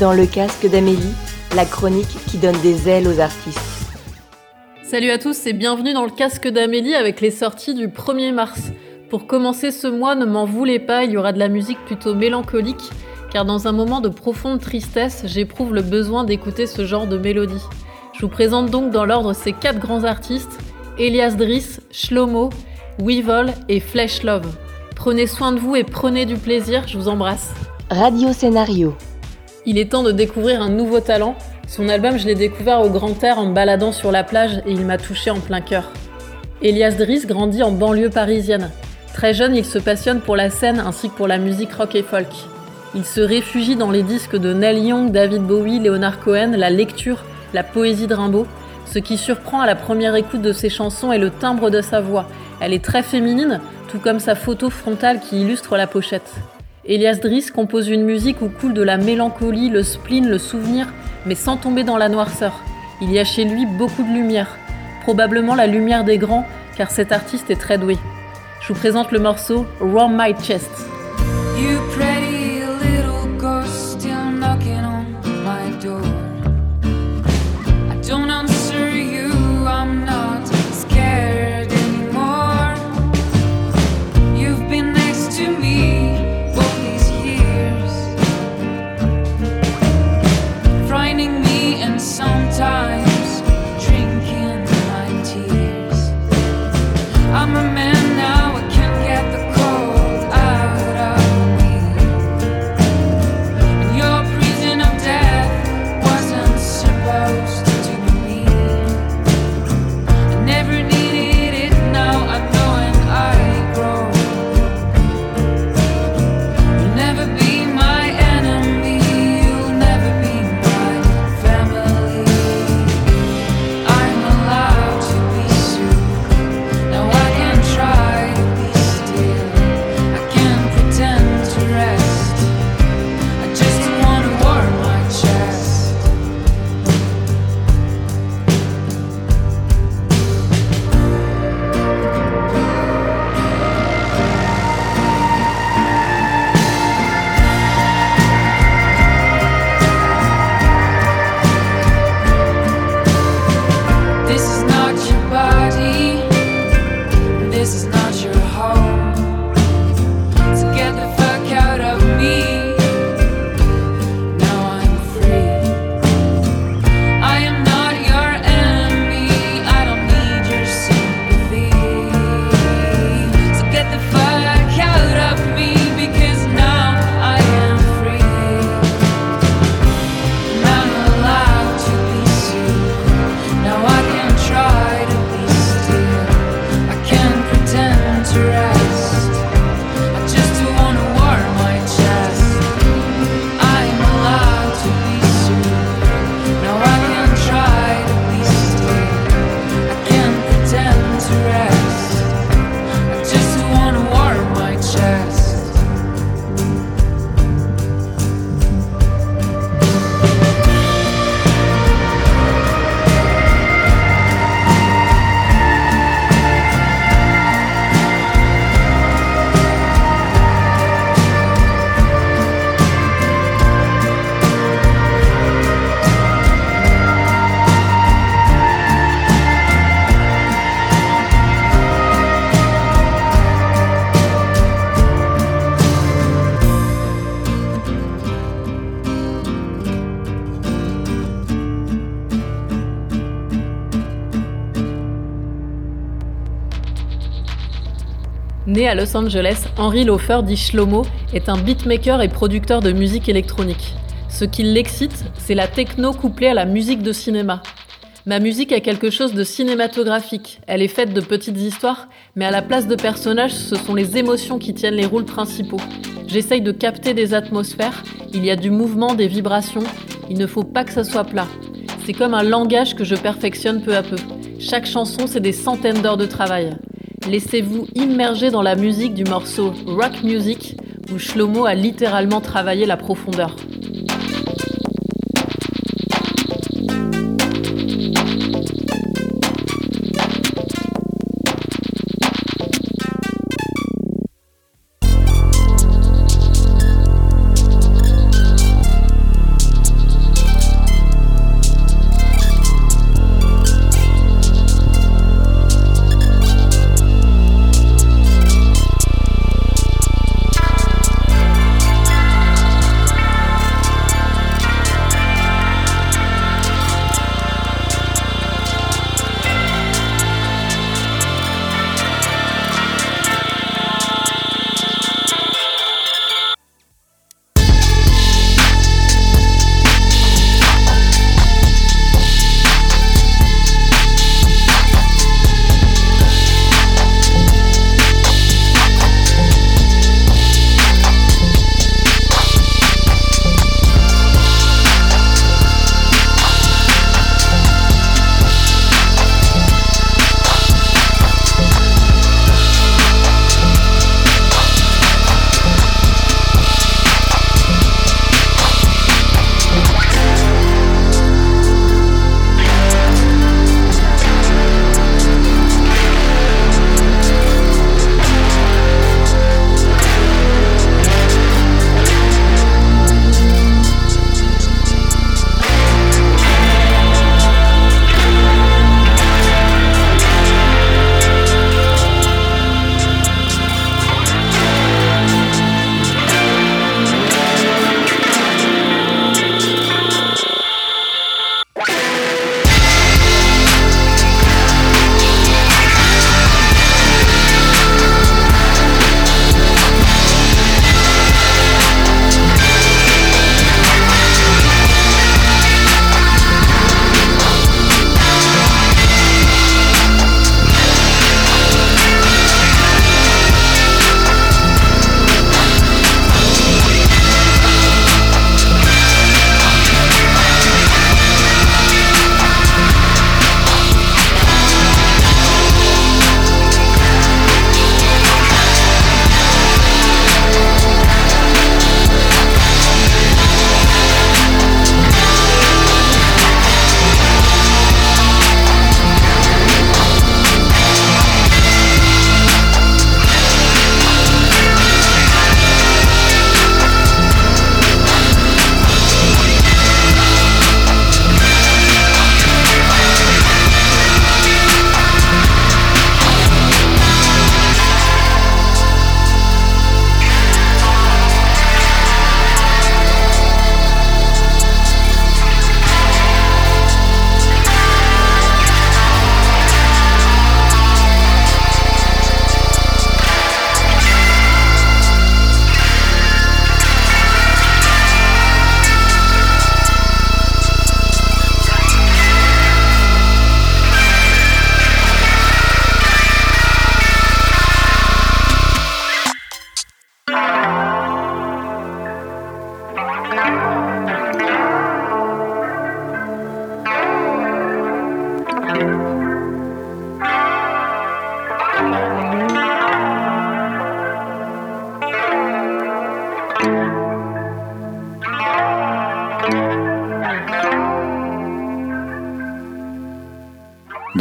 Dans le casque d'Amélie, la chronique qui donne des ailes aux artistes. Salut à tous et bienvenue dans le casque d'Amélie avec les sorties du 1er mars. Pour commencer ce mois, ne m'en voulez pas, il y aura de la musique plutôt mélancolique, car dans un moment de profonde tristesse, j'éprouve le besoin d'écouter ce genre de mélodie. Je vous présente donc dans l'ordre ces quatre grands artistes, Elias Driss, Shlomo, Weevil et Flesh Love. Prenez soin de vous et prenez du plaisir, je vous embrasse. Radio Scénario. Il est temps de découvrir un nouveau talent. Son album, je l'ai découvert au grand air en me baladant sur la plage et il m'a touché en plein cœur. Elias Driss grandit en banlieue parisienne. Très jeune, il se passionne pour la scène ainsi que pour la musique rock et folk. Il se réfugie dans les disques de Neil Young, David Bowie, Leonard Cohen, la lecture, la poésie de Rimbaud. Ce qui surprend à la première écoute de ses chansons est le timbre de sa voix. Elle est très féminine, tout comme sa photo frontale qui illustre la pochette. Elias Driss compose une musique où coule de la mélancolie, le spleen, le souvenir, mais sans tomber dans la noirceur. Il y a chez lui beaucoup de lumière, probablement la lumière des grands, car cet artiste est très doué. Je vous présente le morceau Round My Chest. Né à Los Angeles, Henry Laufer, dit Shlomo, est un beatmaker et producteur de musique électronique. Ce qui l'excite, c'est la techno couplée à la musique de cinéma. Ma musique a quelque chose de cinématographique. Elle est faite de petites histoires, mais à la place de personnages, ce sont les émotions qui tiennent les rôles principaux. J'essaye de capter des atmosphères, il y a du mouvement, des vibrations, il ne faut pas que ça soit plat. C'est comme un langage que je perfectionne peu à peu. Chaque chanson, c'est des centaines d'heures de travail. Laissez-vous immerger dans la musique du morceau Rock Music où Shlomo a littéralement travaillé la profondeur.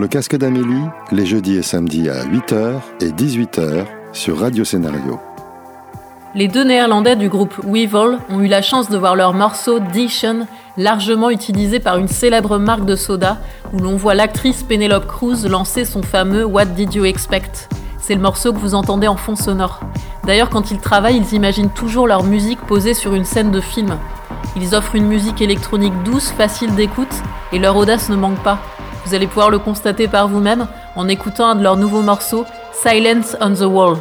Le casque d'Amélie, les jeudis et samedis à 8h et 18h sur Radio Scénario. Les deux néerlandais du groupe Weevil ont eu la chance de voir leur morceau Dition largement utilisé par une célèbre marque de soda où l'on voit l'actrice Penelope Cruz lancer son fameux What Did You Expect C'est le morceau que vous entendez en fond sonore. D'ailleurs, quand ils travaillent, ils imaginent toujours leur musique posée sur une scène de film. Ils offrent une musique électronique douce, facile d'écoute, et leur audace ne manque pas. Vous allez pouvoir le constater par vous-même en écoutant un de leurs nouveaux morceaux, Silence on the Wall.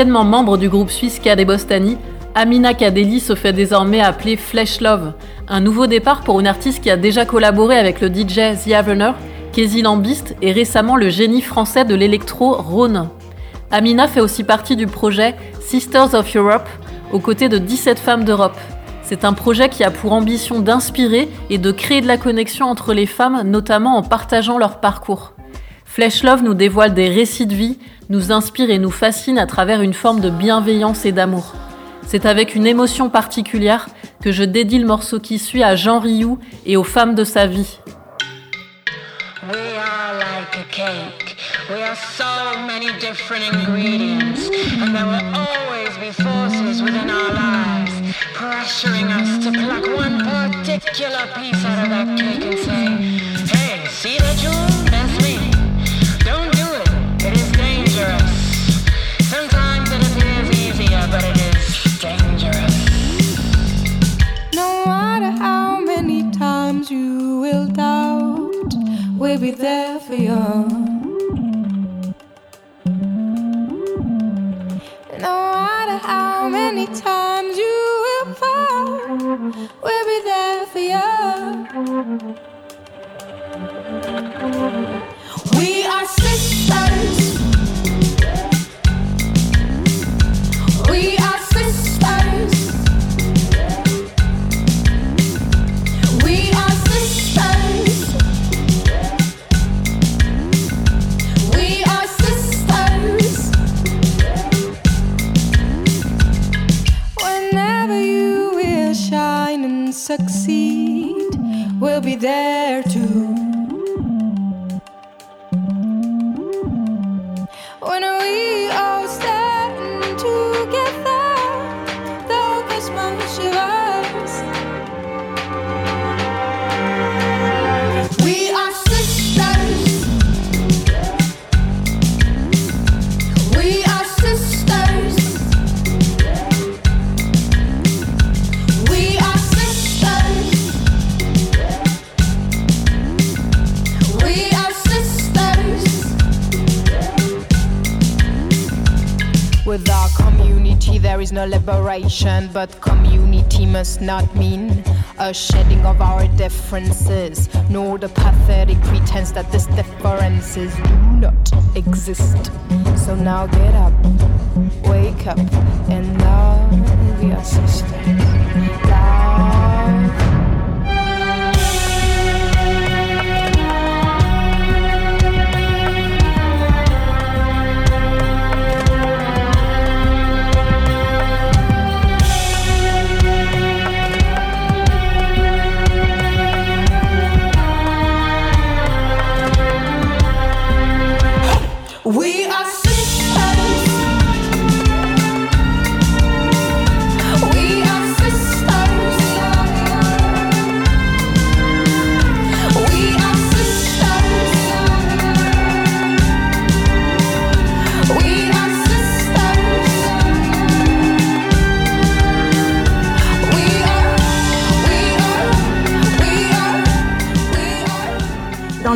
Anciennement membre du groupe suisse Cadet Bostani, Amina Kadeli se fait désormais appeler Flesh Love, un nouveau départ pour une artiste qui a déjà collaboré avec le DJ The Avener, Casey Lambiste et récemment le génie français de l'électro Rhône. Amina fait aussi partie du projet Sisters of Europe, aux côtés de 17 femmes d'Europe. C'est un projet qui a pour ambition d'inspirer et de créer de la connexion entre les femmes, notamment en partageant leur parcours. Flesh Love nous dévoile des récits de vie, nous inspire et nous fascine à travers une forme de bienveillance et d'amour. C'est avec une émotion particulière que je dédie le morceau qui suit à Jean Rioux et aux femmes de sa vie. We are like a cake. We are so many different ingredients, and there will always be forces within our lives pressuring us to pluck one particular piece out of that cake and say, Hey, see that jewel? We'll be there for you. No matter how many times there no liberation, but community must not mean a shedding of our differences, nor the pathetic pretense that these differences do not exist. So now get up, wake up, and love your sisters.